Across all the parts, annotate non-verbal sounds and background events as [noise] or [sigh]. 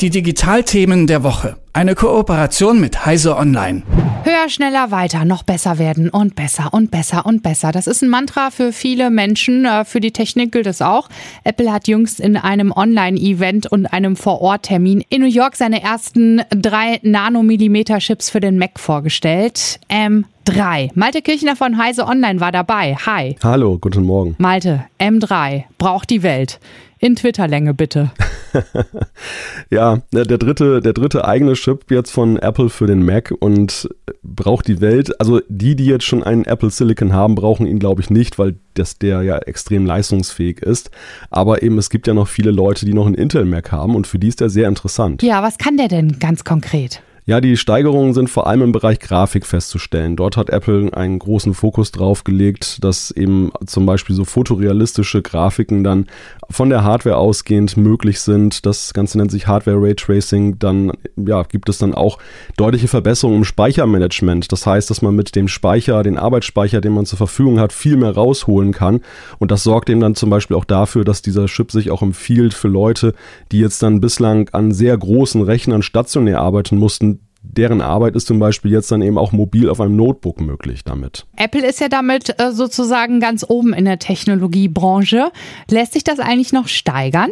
Die Digitalthemen der Woche. Eine Kooperation mit Heise Online. Höher, schneller, weiter, noch besser werden und besser und besser und besser. Das ist ein Mantra für viele Menschen. Äh, für die Technik gilt es auch. Apple hat jüngst in einem Online-Event und einem Vor-Ort-Termin in New York seine ersten drei Nanomillimeter-Chips für den Mac vorgestellt. M3. Malte Kirchner von Heise Online war dabei. Hi. Hallo, guten Morgen. Malte, M3 braucht die Welt. In Twitter-Länge bitte. [laughs] [laughs] ja, der dritte, der dritte eigene Chip jetzt von Apple für den Mac und braucht die Welt. Also die, die jetzt schon einen Apple Silicon haben, brauchen ihn, glaube ich, nicht, weil das der ja extrem leistungsfähig ist. Aber eben, es gibt ja noch viele Leute, die noch einen Intel Mac haben und für die ist der sehr interessant. Ja, was kann der denn ganz konkret? Ja, die Steigerungen sind vor allem im Bereich Grafik festzustellen. Dort hat Apple einen großen Fokus drauf gelegt, dass eben zum Beispiel so fotorealistische Grafiken dann von der Hardware ausgehend möglich sind. Das Ganze nennt sich Hardware Raytracing. Dann ja, gibt es dann auch deutliche Verbesserungen im Speichermanagement. Das heißt, dass man mit dem Speicher, den Arbeitsspeicher, den man zur Verfügung hat, viel mehr rausholen kann. Und das sorgt eben dann zum Beispiel auch dafür, dass dieser Chip sich auch empfiehlt für Leute, die jetzt dann bislang an sehr großen Rechnern stationär arbeiten mussten, deren Arbeit ist zum Beispiel jetzt dann eben auch mobil auf einem Notebook möglich damit. Apple ist ja damit äh, sozusagen ganz oben in der Technologiebranche. Lässt sich das eigentlich noch steigern?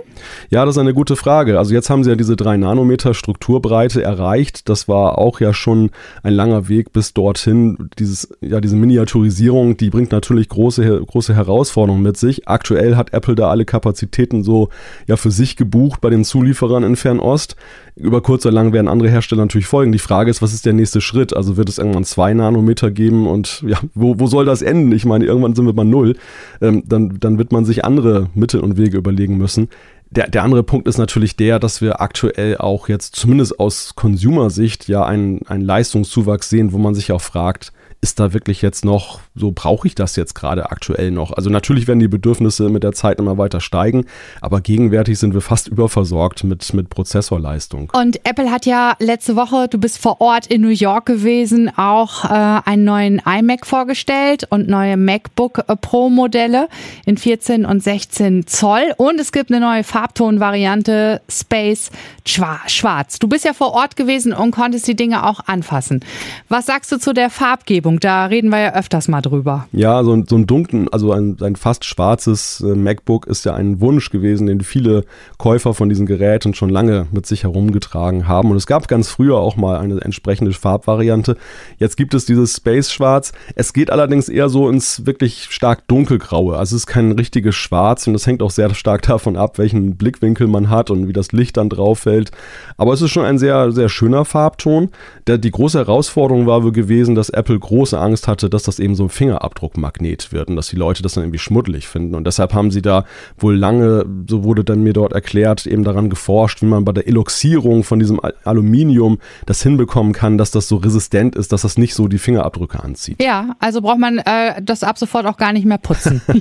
Ja, das ist eine gute Frage. Also jetzt haben sie ja diese drei Nanometer Strukturbreite erreicht. Das war auch ja schon ein langer Weg bis dorthin. Dieses, ja, diese Miniaturisierung, die bringt natürlich große, große Herausforderungen mit sich. Aktuell hat Apple da alle Kapazitäten so ja für sich gebucht bei den Zulieferern in Fernost. Über kurz oder lang werden andere Hersteller natürlich folgen. Die Frage ist, was ist der nächste Schritt? Also wird es irgendwann zwei Nanometer geben und ja, wo, wo soll das enden? Ich meine, irgendwann sind wir bei null. Ähm, dann, dann wird man sich andere Mittel und Wege überlegen müssen. Der, der andere Punkt ist natürlich der, dass wir aktuell auch jetzt zumindest aus Consumer-Sicht ja einen, einen Leistungszuwachs sehen, wo man sich auch fragt, ist da wirklich jetzt noch, so brauche ich das jetzt gerade aktuell noch? Also natürlich werden die Bedürfnisse mit der Zeit immer weiter steigen, aber gegenwärtig sind wir fast überversorgt mit, mit Prozessorleistung. Und Apple hat ja letzte Woche, du bist vor Ort in New York gewesen, auch äh, einen neuen iMac vorgestellt und neue MacBook Pro Modelle in 14 und 16 Zoll und es gibt eine neue Farbtonvariante Space Schwarz. Du bist ja vor Ort gewesen und konntest die Dinge auch anfassen. Was sagst du zu der Farbgebung? Ausstattung, da reden wir ja öfters mal drüber. Ja, so ein, so ein dunklen, also ein, ein fast schwarzes äh, MacBook ist ja ein Wunsch gewesen, den viele Käufer von diesen Geräten schon lange mit sich herumgetragen haben. Und es gab ganz früher auch mal eine entsprechende Farbvariante. Jetzt gibt es dieses Space Schwarz. Es geht allerdings eher so ins wirklich stark dunkelgraue. Also es ist kein richtiges Schwarz und das hängt auch sehr stark davon ab, welchen Blickwinkel man hat und wie das Licht dann drauf fällt. Aber es ist schon ein sehr, sehr schöner Farbton. Der, die große Herausforderung war wohl gewesen, dass Apple groß große Angst hatte, dass das eben so ein Fingerabdruckmagnet wird und dass die Leute das dann irgendwie schmuddelig finden. Und deshalb haben sie da wohl lange, so wurde dann mir dort erklärt, eben daran geforscht, wie man bei der Eloxierung von diesem Aluminium das hinbekommen kann, dass das so resistent ist, dass das nicht so die Fingerabdrücke anzieht. Ja, also braucht man äh, das ab sofort auch gar nicht mehr putzen. [laughs]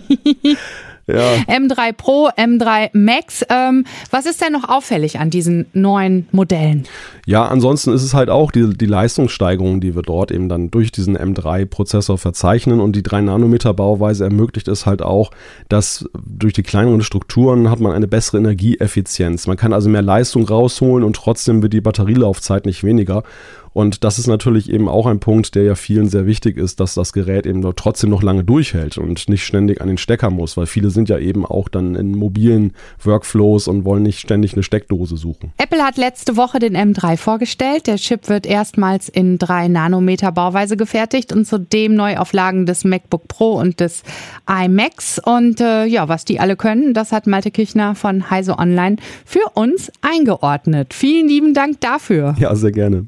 [laughs] Ja. M3 Pro, M3 Max. Ähm, was ist denn noch auffällig an diesen neuen Modellen? Ja, ansonsten ist es halt auch die, die Leistungssteigerung, die wir dort eben dann durch diesen M3-Prozessor verzeichnen. Und die 3-Nanometer-Bauweise ermöglicht es halt auch, dass durch die kleineren Strukturen hat man eine bessere Energieeffizienz. Man kann also mehr Leistung rausholen und trotzdem wird die Batterielaufzeit nicht weniger. Und das ist natürlich eben auch ein Punkt, der ja vielen sehr wichtig ist, dass das Gerät eben trotzdem noch lange durchhält und nicht ständig an den Stecker muss, weil viele sind ja eben auch dann in mobilen Workflows und wollen nicht ständig eine Steckdose suchen. Apple hat letzte Woche den M3 vorgestellt. Der Chip wird erstmals in 3 Nanometer Bauweise gefertigt und zudem Neuauflagen des MacBook Pro und des iMacs. Und äh, ja, was die alle können, das hat Malte Kirchner von Heise Online für uns eingeordnet. Vielen lieben Dank dafür. Ja, sehr gerne.